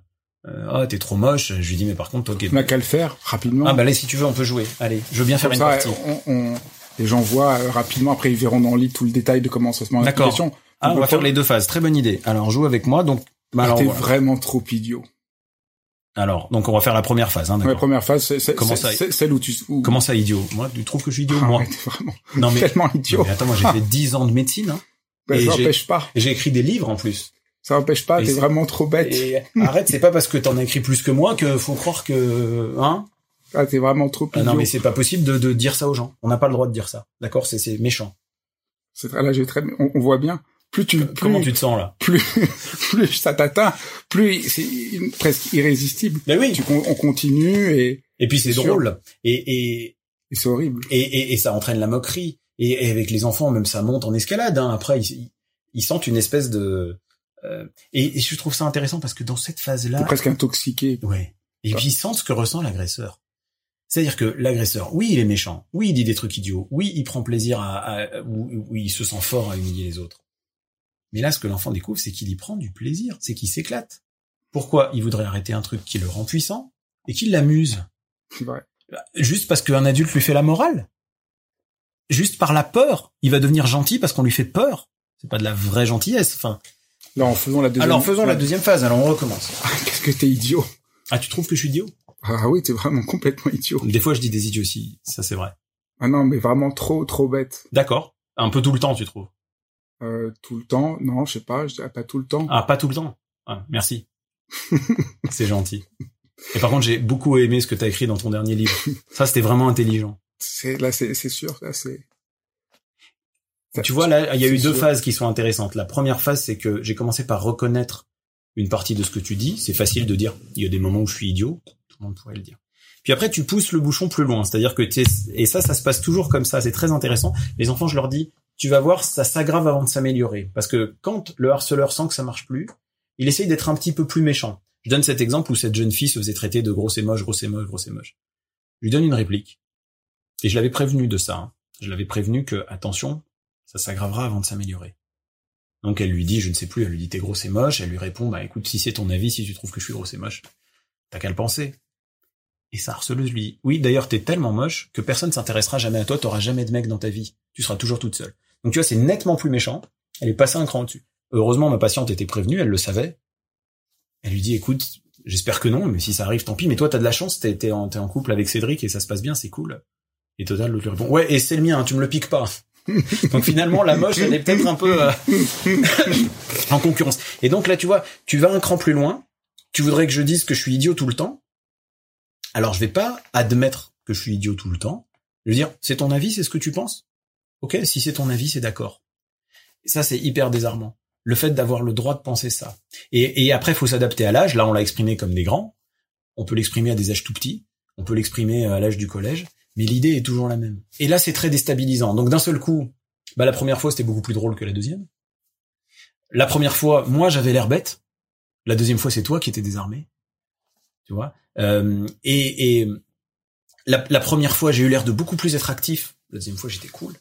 euh, ah t'es trop moche, je lui dis mais par contre toi qui n'as qu'à le faire rapidement. Ah bah allez si tu veux on peut jouer. Allez, je veux bien faire une ça, partie. On, on, les gens voient euh, rapidement. Après ils verront dans le livre tout le détail de comment ça se met en D'accord. application. Ah, on va faire les deux phases. Très bonne idée. Alors joue avec moi. Donc bah, Ah, alors, T'es voilà. vraiment trop idiot. alors donc on va faire la première phase. Hein, La d'accord. première phase, c'est Comment ça- c'est celle où tu où... Comment ça idiot? Moi, tu trouves que je suis idiot Ah, Moi. ouais, t'es vraiment Non mais, tellement non, idiot. mais attends, moi j'ai fait 10 ans de médecine. Hein. Ben, et ça pas. Et J'ai écrit des livres en plus. Ça n'empêche pas. T'es vraiment trop bête. Et arrête, c'est pas parce que t'en as écrit plus que moi que faut croire que hein? Ah, t'es vraiment trop Ah. Non mais c'est pas possible de, de dire ça aux gens. On n'a pas le droit de dire ça. D'accord? C'est c'est méchant. C'est très- là, j'ai très, on, on voit bien. Plus tu, plus, Comment tu te sens là? plus, plus ça t'atteint, plus c'est presque irrésistible. Ben oui. Tu, on continue et, Et puis c'est drôle. Et, et, et c'est horrible. et, et, et ça entraîne la moquerie. Et, et avec les enfants, même ça monte en escalade. Hein. Après, ils- ils sentent une espèce de. Euh, et, et je trouve ça intéressant parce que dans cette phase-là, presque intoxiqué. ouais. Et puis ils sentent ce que ressent l'agresseur. C'est-à-dire que l'agresseur, oui, il est méchant, oui, il dit des trucs idiots, oui, il prend plaisir à, à ou, ou il se sent fort à humilier les autres. Mais là, ce que l'enfant découvre, c'est qu'il y prend du plaisir, c'est qu'il s'éclate. Pourquoi il voudrait arrêter un truc qui le rend puissant et qui l'amuse? C'est vrai. Juste parce qu'un adulte lui fait la morale Juste par la peur Il va devenir gentil parce qu'on lui fait peur C'est pas de la vraie gentillesse. Enfin, Là, en faisant la deuxième. alors faisons la deuxième phase. Alors on recommence. Ah, Qu'est-ce que t'es idiot. Ah, tu trouves que je suis idiot? Ah oui, t'es vraiment complètement idiot. Des fois, je dis des idiots aussi. Ça, c'est vrai. Ah non, mais vraiment trop, trop bête. D'accord. Un peu tout le temps, tu trouves? Euh, tout le temps. Non, je sais pas, je dirais pas tout le temps. Ah, pas tout le temps. Ah, merci. c'est gentil. Et par contre, j'ai beaucoup aimé ce que tu as écrit dans ton dernier livre. Ça, c'était vraiment intelligent. C'est là, c'est sûr, là, c'est. Tu vois, là, il y a eu deux phases qui sont intéressantes. La première phase, c'est que j'ai commencé par reconnaître une partie de ce que tu dis. C'est facile de dire, il y a des moments où je suis idiot. Tout le monde pourrait le dire. Puis après, tu pousses le bouchon plus loin. C'est-à-dire que et ça, ça se passe toujours comme ça. C'est très intéressant. Les enfants, je leur dis, tu vas voir, ça s'aggrave avant de s'améliorer. Parce que quand le harceleur sent que ça marche plus, il essaye d'être un petit peu plus méchant. Je donne cet exemple où cette jeune fille se faisait traiter de grosse et moche, grosse et moche, grosse et moche. Je lui donne une réplique. Et je l'avais prévenu de ça. Hein. Je l'avais prévenu que, attention, ça s'aggravera avant de s'améliorer. Donc elle lui dit, je ne sais plus, elle lui dit t'es grosse et moche, elle lui répond, bah écoute, si c'est ton avis, si tu trouves que je suis grosse et moche, t'as qu'à le penser. Et sa harceleuse lui dit, oui, d'ailleurs t'es tellement moche que personne s'intéressera jamais à toi, t'auras jamais de mec dans ta vie, tu seras toujours toute seule. Donc tu vois, c'est nettement plus méchant, elle est passée un cran dessus. Heureusement, ma patiente était prévenue, elle le savait. Elle lui dit, écoute, j'espère que non, mais si ça arrive, tant pis, mais toi t'as de la chance, t'es en, en couple avec Cédric et ça se passe bien, c'est cool. Et Total lui répond, ouais, et c'est le mien, tu me le piques pas. donc finalement, la moche, elle est peut-être un peu euh, en concurrence. Et donc là, tu vois, tu vas un cran plus loin. Tu voudrais que je dise que je suis idiot tout le temps. Alors je vais pas admettre que je suis idiot tout le temps. Je veux dire, c'est ton avis, c'est ce que tu penses? Ok, si c'est ton avis, c'est d'accord. Ça, c'est hyper désarmant. Le fait d'avoir le droit de penser ça. Et, et après, faut s'adapter à l'âge. Là, on l'a exprimé comme des grands. On peut l'exprimer à des âges tout petits. On peut l'exprimer à l'âge du collège mais l'idée est toujours la même. Et là, c'est très déstabilisant. Donc d'un seul coup, bah la première fois c'était beaucoup plus drôle que la deuxième. La première fois, moi j'avais l'air bête. La deuxième fois, c'est toi qui étais désarmé. Tu vois? Euh, et, et la, la, première fois, j'ai eu l'air de beaucoup plus être actif. La deuxième fois, j'étais cool.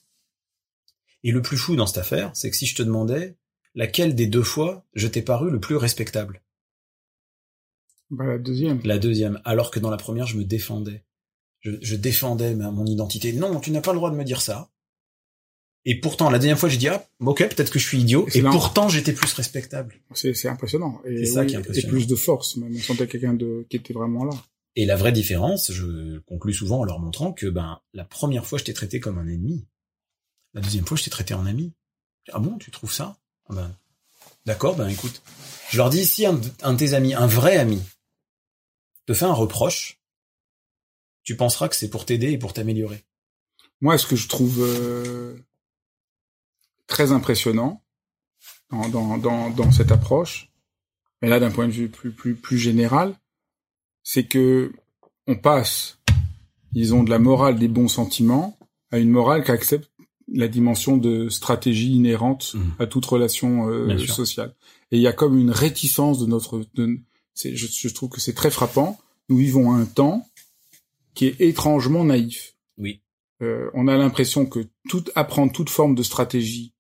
Et le plus fou dans cette affaire, c'est que si je te demandais laquelle des deux fois je t'ai paru le plus respectable? Bah la deuxième. La deuxième. Alors que dans la première, je me défendais je, défendais mon identité. Non, tu n'as pas le droit de me dire ça. Et pourtant, la deuxième fois, j'ai dit ah, ok, peut-être que je suis idiot. Et, pourtant, j'étais plus respectable. C'est impressionnant. Et, ça qui est impressionnant. Et plus de force. Même on sentait quelqu'un de qui était vraiment là. Et la vraie différence, je conclus souvent en leur montrant que ben la première fois, je t'ai traité comme un ennemi. La deuxième fois, je t'ai traité en ami. Ah bon, tu trouves ça? Ah ben, D'accord, ben écoute. Je leur dis si un, un de tes amis, un vrai ami, te fait un reproche, tu penseras que c'est pour t'aider et pour t'améliorer. Moi, ce que je trouve euh, très impressionnant dans, dans, dans, cette approche, mais là d'un point de vue plus, plus, plus général, c'est que on passe, disons, de la morale des bons sentiments à une morale qui accepte la dimension de stratégie inhérente mmh. à toute relation euh, sociale. Et il y a comme une réticence de notre... De, je, je trouve que c'est très frappant. Nous vivons un temps qui est étrangement naïf. Oui. Euh, on a l'impression que tout apprendre toute forme de stratégie,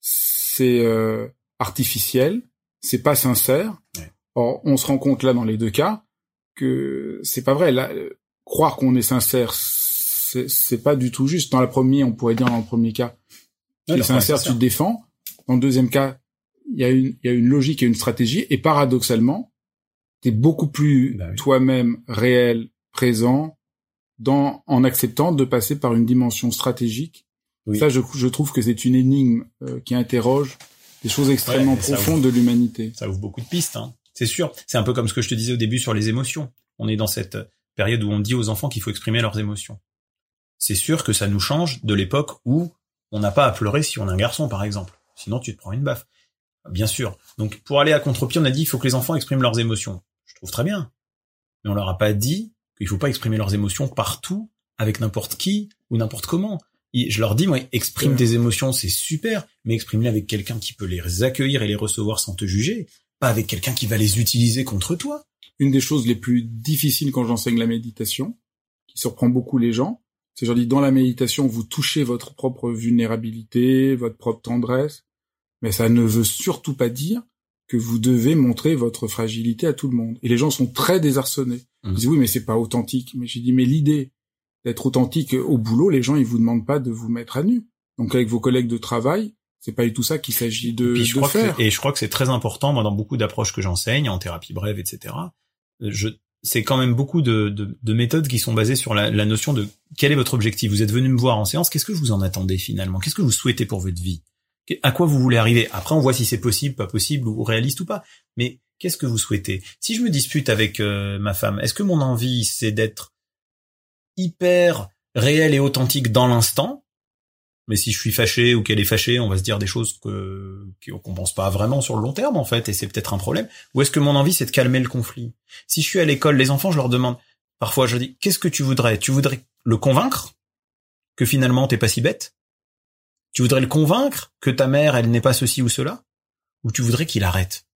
c'est euh, artificiel, c'est pas sincère. Or, on se rend compte là dans les deux cas que c'est pas vrai. Là, croire qu'on est sincère, c'est pas du tout juste. Dans la première, on pourrait dire dans le premier cas, tu es sincère, tu te défends. Dans le deuxième cas, il y a une, y a une logique et une stratégie. Et paradoxalement, tu es beaucoup plus bah toi-même réel, présent dans en acceptant de passer par une dimension stratégique. Ça, je, je trouve que c'est une énigme euh, qui interroge des choses extrêmement profondes de l'humanité. Ça ouvre beaucoup de pistes, hein. c'est sûr. C'est un peu comme ce que je te disais au début sur les émotions. On est dans cette période où on dit aux enfants qu'il faut exprimer leurs émotions. C'est sûr que ça nous change de l'époque où on n'a pas à pleurer si on a un garçon, par exemple. Sinon, tu te prends une baffe. Bien sûr. Donc, pour aller à contre-pied, on a dit il faut que les enfants expriment leurs émotions. Je trouve très bien. Mais on leur a pas dit il faut pas exprimer leurs émotions partout, avec n'importe qui ou n'importe comment. je leur dis, moi, exprime tes émotions, c'est super, mais exprime-les avec quelqu'un qui peut les accueillir et les recevoir sans te juger, pas avec quelqu'un qui va les utiliser contre toi. Une des choses les plus difficiles quand j'enseigne la méditation, qui surprend beaucoup les gens, c'est je dis, dans la méditation, vous touchez votre propre vulnérabilité, votre propre tendresse, mais ça ne veut surtout pas dire que vous devez montrer votre fragilité à tout le monde. Et les gens sont très désarçonnés. Ils mmh. disent oui, mais c'est pas authentique. Mais j'ai dit mais l'idée d'être authentique au boulot, les gens ils vous demandent pas de vous mettre à nu. Donc avec vos collègues de travail, c'est pas du tout ça qu'il s'agit de, je crois faire. et je crois que c'est très important, moi, dans beaucoup d'approches que j'enseigne, en thérapie brève, etc. Je, c'est quand même beaucoup de, de, méthodes qui sont basées sur la, la, notion de quel est votre objectif. Vous êtes venu me voir en séance, qu'est-ce que vous en attendez finalement? Qu'est-ce que vous souhaitez pour votre vie? À quoi vous voulez arriver? Après, on voit si c'est possible, pas possible, ou réaliste ou pas. Mais Qu'est-ce que vous souhaitez? Si je me dispute avec euh, ma femme, est-ce que mon envie c'est d'être hyper réel et authentique dans l'instant? Mais si je suis fâché ou qu'elle est fâchée, on va se dire des choses que qu'on pense pas vraiment sur le long terme en fait, et c'est peut-être un problème. Ou est-ce que mon envie c'est de calmer le conflit? Si je suis à l'école, les enfants, je leur demande parfois, je dis, qu'est-ce que tu voudrais? Tu voudrais le convaincre que finalement t'es pas si bête? Tu voudrais le convaincre que ta mère elle n'est pas ceci ou cela? Ou tu voudrais qu'il arrête?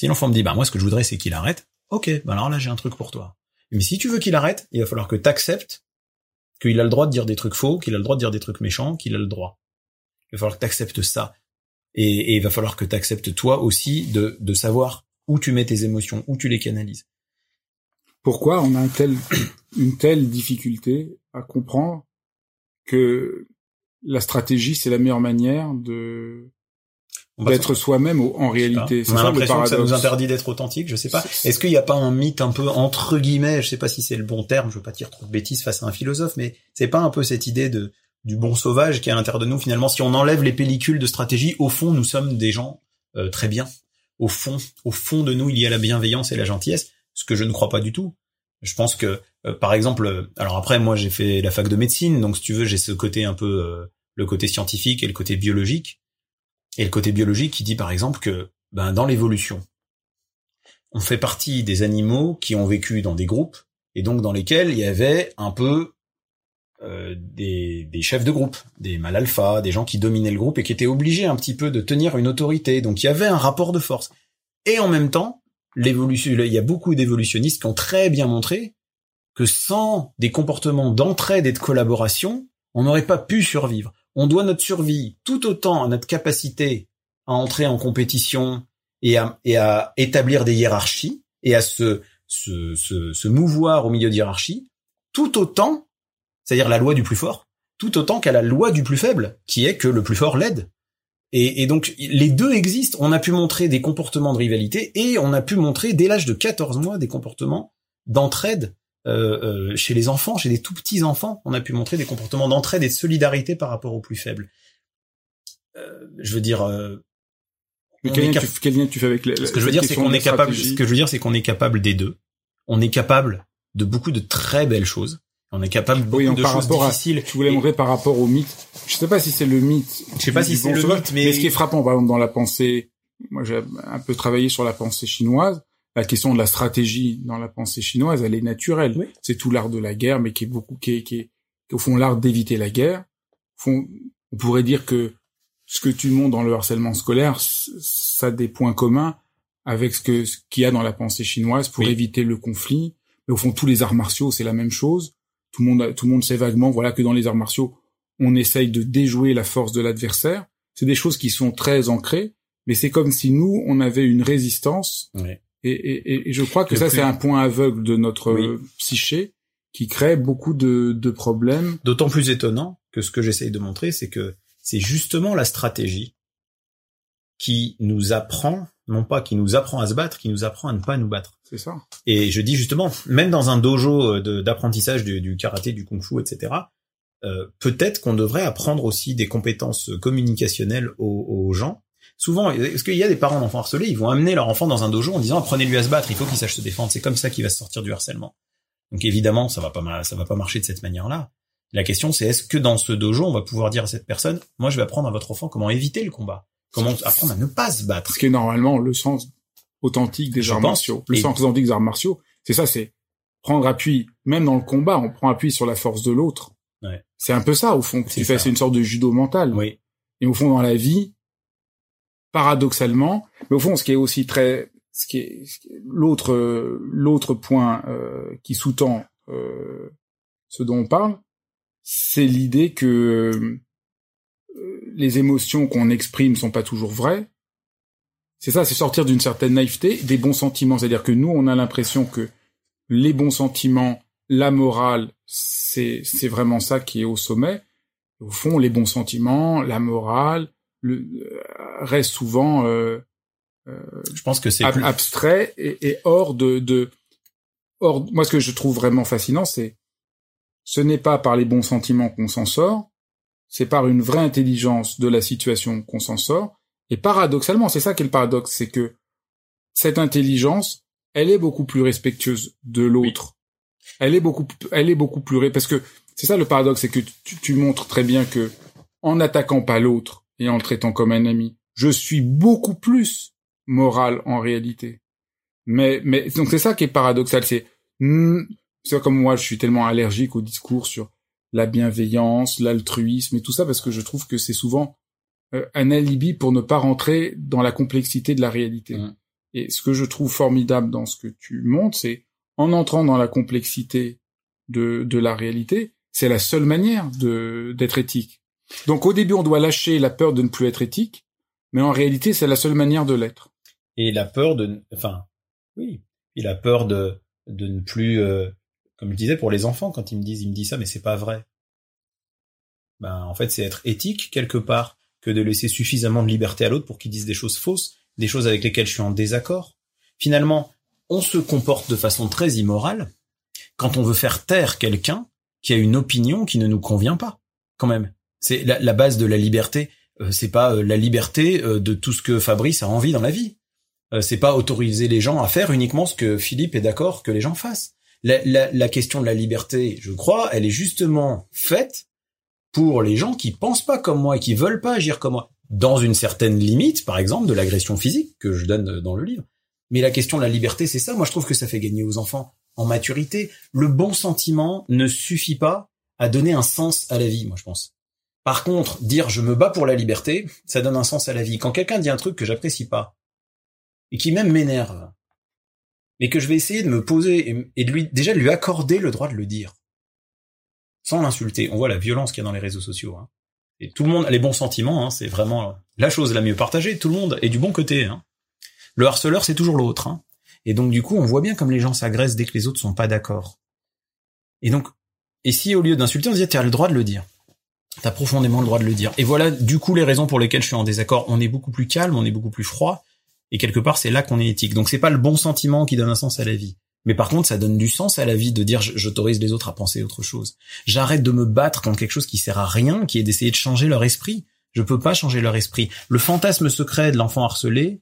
Si l'enfant me dit, bah moi ce que je voudrais c'est qu'il arrête, ok, bah alors là j'ai un truc pour toi. Mais si tu veux qu'il arrête, il va falloir que tu acceptes qu'il a le droit de dire des trucs faux, qu'il a le droit de dire des trucs méchants, qu'il a le droit. Il va falloir que tu acceptes ça. Et, il va falloir que tu acceptes toi aussi de, de savoir où tu mets tes émotions, où tu les canalises. Pourquoi on a un tel, une telle difficulté à comprendre que la stratégie, c'est la meilleure manière de d'être soi-même en réalité. On a l'impression que ça nous interdit d'être authentique. Je sais pas. Est-ce qu'il n'y a pas un mythe un peu entre guillemets Je sais pas si c'est le bon terme. Je veux pas dire trop de bêtises face à un philosophe, mais c'est pas un peu cette idée de du bon sauvage qui est à l'intérieur de nous finalement. Si on enlève les pellicules de stratégie, au fond, nous sommes des gens euh, très bien. Au fond, au fond de nous, il y a la bienveillance et la gentillesse, ce que je ne crois pas du tout. Je pense que, euh, par exemple, euh, alors après, moi, j'ai fait la fac de médecine, donc si tu veux, j'ai ce côté un peu le côté scientifique et le côté biologique et le côté biologique qui dit par exemple que ben, dans l'évolution, on fait partie des animaux qui ont vécu dans des groupes et donc dans lesquels il y avait un peu euh, des, des, chefs de groupe, des mâles alpha, des gens qui dominaient le groupe et qui étaient obligés un petit peu de tenir une autorité. Donc il y avait un rapport de force. Et en même temps, l'évolution, il y a beaucoup d'évolutionnistes qui ont très bien montré que sans des comportements d'entraide et de collaboration, on n'aurait pas pu survivre on doit notre survie tout autant à notre capacité à entrer en compétition et à, établir des hiérarchies et à se, mouvoir au milieu d'hiérarchies, tout autant, c'est-à-dire la loi du plus fort, tout autant qu'à la loi du plus faible, qui est que le plus fort l'aide. Et, donc les deux existent. On a pu montrer des comportements de rivalité et on a pu montrer dès l'âge de 14 mois des comportements d'entraide euh, euh, chez les enfants, chez des tout petits enfants, on a pu montrer des comportements d'entraide et de solidarité par rapport aux plus faibles. Euh, je veux dire. Mais quel, lien tu, tu, fais avec les, Ce que je veux dire, c'est qu'on est capable. Ce que je veux dire, c'est qu'on est capable des deux. On est capable de beaucoup de très belles choses. On est capable de beaucoup de choses difficiles. tu voulais montrer par rapport au mythe. Je sais pas si c'est le mythe. Je sais pas si c'est le mythe, mais... mais ce qui est frappant, par exemple, dans la pensée, moi j'ai un peu travaillé sur la pensée chinoise la question de la stratégie dans la pensée chinoise, elle est naturelle. C'est tout l'art de la guerre, mais qui est beaucoup, qui est, qui est, au fond l'art d'éviter la guerre. Fond, on pourrait dire que ce que tu montres dans le harcèlement scolaire, ça a des points communs avec ce que ce qu'il y a dans la pensée chinoise pour éviter le conflit. Mais au fond, tous les arts martiaux, c'est la même chose. Tout le monde, tout le monde sait vaguement, voilà, que dans les arts martiaux, on essaye de déjouer la force de l'adversaire. C'est des choses qui sont très ancrées, mais c'est comme si nous, on avait une résistance et, et, et je crois que ça, c'est un point aveugle de notre psyché qui crée beaucoup de, de problèmes. D'autant plus étonnant que ce que j'essaye de montrer, c'est que c'est justement la stratégie qui nous apprend, non pas qui nous apprend à se battre, qui nous apprend à ne pas nous battre. C'est ça. Et je dis justement, même dans un dojo euh, d'apprentissage du, du, karaté, du kung-fu, etc., euh, peut-être qu'on devrait apprendre aussi des compétences communicationnelles aux, aux gens souvent, est-ce qu'il y a des parents d'enfants harcelés, ils vont amener leur enfant dans un dojo en disant apprenez-lui à se battre, il faut qu'il sache se défendre. C'est comme ça qu'il va se sortir du harcèlement. Donc évidemment, ça va pas ça va pas marcher de cette manière-là. La question c'est est-ce que dans ce dojo, on va pouvoir dire à cette personne, moi je vais apprendre à votre enfant comment éviter le combat, comment apprendre à ne pas se battre. Ce qui est normalement le sens authentique des arts martiaux. Le sens authentique des arts martiaux, c'est ça, c'est prendre appui, même dans le combat, on prend appui sur la force de l'autre. Ouais. C'est un peu ça au fond c'est une sorte de judo mental. Oui. Et au fond, dans la vie, paradoxalement, mais au fond, ce qui est aussi très, ce qui est, l'autre l'autre point euh, qui sous-tend euh, ce dont on parle, c'est l'idée que euh, les émotions qu'on exprime sont pas toujours vraies. C'est ça, c'est sortir d'une certaine naïveté, des bons sentiments. C'est-à-dire que nous, on a l'impression que les bons sentiments, la morale, c'est c'est vraiment ça qui est au sommet. Au fond, les bons sentiments, la morale, le, reste souvent euh, euh, je pense que c'est abstrait et, et, hors de, de hors moi ce que je trouve vraiment fascinant c'est ce n'est pas par les bons sentiments qu'on s'en sort c'est par une vraie intelligence de la situation qu'on s'en sort et paradoxalement c'est ça qui est le paradoxe c'est que cette intelligence, elle est beaucoup plus respectueuse de l'autre. Elle est beaucoup, elle est beaucoup plus parce que c'est ça le paradoxe, c'est que tu, tu, montres très bien que en n'attaquant pas l'autre et en le traitant comme un ami, je suis beaucoup plus moral en réalité. Mais, mais donc c'est ça qui est paradoxal, c'est hmm, c'est comme moi, je suis tellement allergique au discours sur la bienveillance, l'altruisme et tout ça parce que je trouve que c'est souvent euh, un alibi pour ne pas rentrer dans la complexité de la réalité. Mmh. Et ce que je trouve formidable dans ce que tu montres, c'est en entrant dans la complexité de, de la réalité, c'est la seule manière de d'être éthique. Donc au début, on doit lâcher la peur de ne plus être éthique, mais en réalité, c'est la seule manière de l'être. Et la peur de, enfin, oui, et la peur de de ne plus, euh, comme je disais pour les enfants, quand ils me disent, ils me disent ça, mais c'est pas vrai. Ben en fait, c'est être éthique quelque part que de laisser suffisamment de liberté à l'autre pour qu'il dise des choses fausses, des choses avec lesquelles je suis en désaccord. Finalement, on se comporte de façon très immorale quand on veut faire taire quelqu'un qui a une opinion qui ne nous convient pas. Quand même, c'est la, base de la liberté. Euh, c'est pas euh, la liberté euh, de tout ce que Fabrice a envie dans la vie. c'est pas autoriser les gens à faire uniquement ce que Philippe est d'accord que les gens fassent. La, la, question de la liberté, je crois, elle est justement faite pour les gens qui pensent pas comme moi et qui veulent pas agir comme moi, dans une certaine limite, par exemple, de l'agression physique que je donne dans le livre. Mais la question de la liberté, c'est ça. Moi, je trouve que ça fait gagner aux enfants en maturité. Le bon sentiment ne suffit pas à donner un sens à la vie, moi, je pense. Par contre, dire je me bats pour la liberté, ça donne un sens à la vie. Quand quelqu'un dit un truc que j'apprécie pas, et qui même m'énerve, mais que je vais essayer de me poser et, de lui, déjà de lui accorder le droit de le dire sans l'insulter. On voit la violence qu'il y a dans les réseaux sociaux. Hein. Et tout le monde a les bons sentiments, hein, c'est vraiment la chose la mieux partagée. Tout le monde est du bon côté. Hein. Le harceleur, c'est toujours l'autre. Hein. Et donc du coup, on voit bien comme les gens s'agressent dès que les autres sont pas d'accord. Et donc, et si au lieu d'insulter, on dit tu le droit de le dire. T'as profondément le droit de le dire. Et voilà, du coup, les raisons pour lesquelles je suis en désaccord. On est beaucoup plus calme, on est beaucoup plus froid, et quelque part, c'est là qu'on est éthique. Donc c'est pas le bon sentiment qui donne un sens à la vie. Mais par contre, ça donne du sens à la vie de dire j'autorise les autres à penser autre chose. J'arrête de me battre contre quelque chose qui sert à rien, qui est d'essayer de changer leur esprit. Je peux pas changer leur esprit. Le fantasme secret de l'enfant harcelé,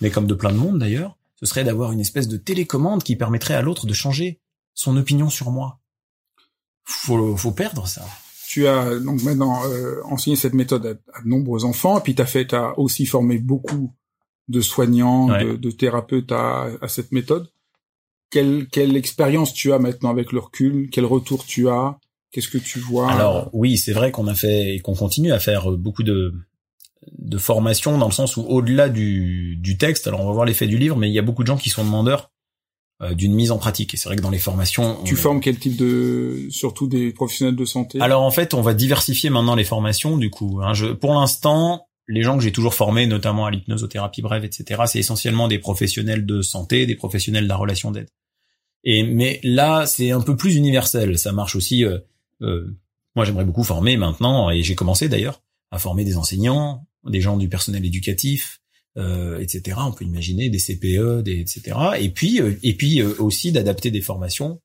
mais comme de plein de monde d'ailleurs, ce serait d'avoir une espèce de télécommande qui permettrait à l'autre de changer son opinion sur moi. Faut, faut perdre ça. Tu as donc maintenant euh, enseigné cette méthode à, de nombreux enfants, et puis t'as fait, t'as aussi formé beaucoup de soignants, de, thérapeutes à, à cette méthode. Quelle, quelle expérience tu as maintenant avec le recul? Quel retour tu as? Qu'est-ce que tu vois? Alors oui, c'est vrai qu'on a fait et qu'on continue à faire beaucoup de de formation dans le sens où au-delà du, du texte, alors on va voir l'effet du livre, mais il y a beaucoup de gens qui sont demandeurs euh, d'une mise en pratique. Et c'est vrai que dans les formations, tu formes quel type de, surtout des professionnels de santé? Alors en fait, on va diversifier maintenant les formations. Du coup, hein, je, pour l'instant, les gens que j'ai toujours formés, notamment à l'hypnosothérapie brève, etc., c'est essentiellement des professionnels de santé, des professionnels de la relation d'aide. Et mais là, c'est un peu plus universel. Ça marche aussi. Euh, euh, moi, j'aimerais beaucoup former maintenant, et j'ai commencé d'ailleurs à former des enseignants, des gens du personnel éducatif, euh, etc. On peut imaginer des CPE, des etc. Et puis euh, et puis euh, aussi d'adapter des formations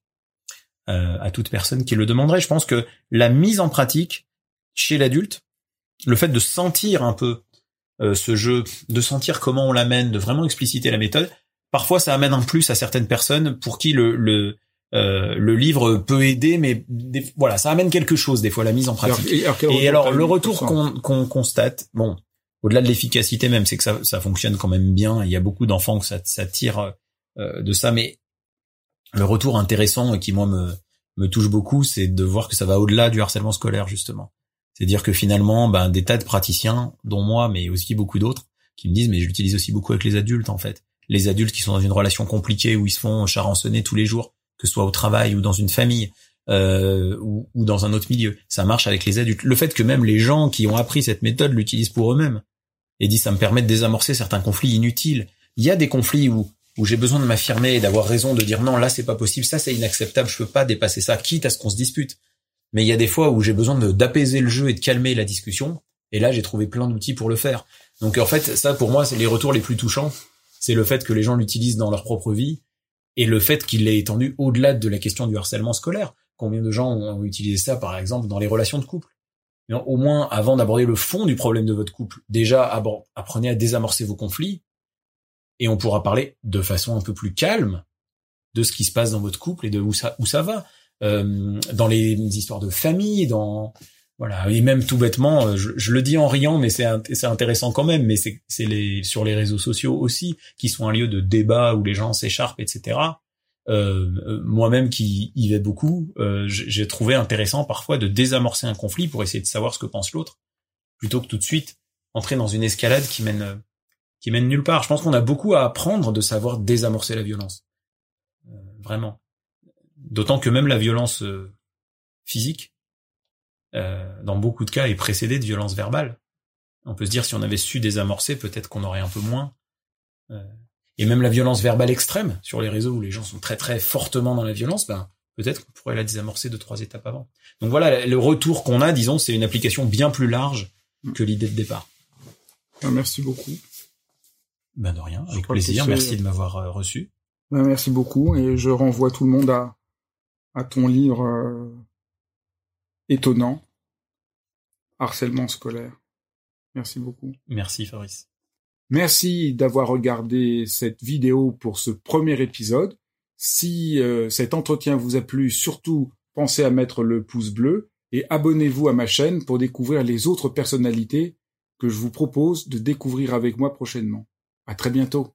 à toute personne qui le demanderait. Je pense que la mise en pratique chez l'adulte le fait de sentir un peu euh, ce jeu, de sentir comment on l'amène, de vraiment expliciter la méthode, parfois ça amène un plus à certaines personnes pour qui le le, euh, le livre peut aider, mais voilà, ça amène quelque chose des fois la mise en pratique. et, alors le retour qu'on constate, bon, au-delà de l'efficacité même, c'est que ça, ça fonctionne quand même bien. Il y a beaucoup d'enfants que ça, ça tire euh, de ça, mais le retour intéressant qui moi me me touche beaucoup, c'est de voir que ça va au-delà du harcèlement scolaire justement. C'est-à-dire que finalement, ben, des tas de praticiens, dont moi, mais aussi beaucoup d'autres, qui me disent, mais je l'utilise aussi beaucoup avec les adultes, en fait. Les adultes qui sont dans une relation compliquée où ils se font charançonner tous les jours, que ce soit au travail ou dans une famille, euh, ou, ou, dans un autre milieu. Ça marche avec les adultes. Le fait que même les gens qui ont appris cette méthode l'utilisent pour eux-mêmes et disent, ça me permet de désamorcer certains conflits inutiles. Il y a des conflits où où j'ai besoin de m'affirmer et d'avoir raison de dire non, là c'est pas possible, ça c'est inacceptable, je peux pas dépasser ça, quitte à ce qu'on se dispute mais il y a des fois où j'ai besoin d'apaiser le jeu et de calmer la discussion. Et là, j'ai trouvé plein d'outils pour le faire. Donc en fait, ça pour moi, c'est les retours les plus touchants. C'est le fait que les gens l'utilisent dans leur propre vie et le fait qu'il l'ait étendu au-delà de la question du harcèlement scolaire. Combien de gens ont utilisé ça, par exemple, dans les relations de couple? Au moins, avant d'aborder le fond du problème de votre couple, déjà apprenez à désamorcer vos conflits et on pourra parler de façon un peu plus calme de ce qui se passe dans votre couple et de où ça va euh, dans les histoires de famille, dans voilà et même tout bêtement, euh, je, le dis en riant, mais c'est c'est intéressant quand même. Mais c'est c'est les sur les réseaux sociaux aussi qui sont un lieu de débat où les gens s'écharpent, etc. Euh, euh, moi-même qui y vais beaucoup, euh, j'ai trouvé intéressant parfois de désamorcer un conflit pour essayer de savoir ce que pense l'autre, plutôt que tout de suite entrer dans une escalade qui mène qui mène nulle part. Je pense qu'on a beaucoup à apprendre de savoir désamorcer la violence, vraiment. D'autant que même la violence euh, physique, euh, dans beaucoup de cas, est précédée de violence verbale. On peut se dire si on avait su désamorcer, peut-être qu'on aurait un peu moins. Euh, et même la violence verbale extrême sur les réseaux où les gens sont très très fortement dans la violence, ben peut-être qu'on pourrait la désamorcer de trois étapes avant. Donc voilà, le retour qu'on a, disons, c'est une application bien plus large que l'idée de départ. Ben, merci beaucoup. Ben de rien, avec plaisir. Merci de m'avoir reçu. Ben, merci beaucoup et je renvoie tout le monde à à ton livre euh, étonnant, Harcèlement scolaire. Merci beaucoup. Merci Fabrice. Merci d'avoir regardé cette vidéo pour ce premier épisode. Si euh, cet entretien vous a plu, surtout pensez à mettre le pouce bleu et abonnez-vous à ma chaîne pour découvrir les autres personnalités que je vous propose de découvrir avec moi prochainement. À très bientôt.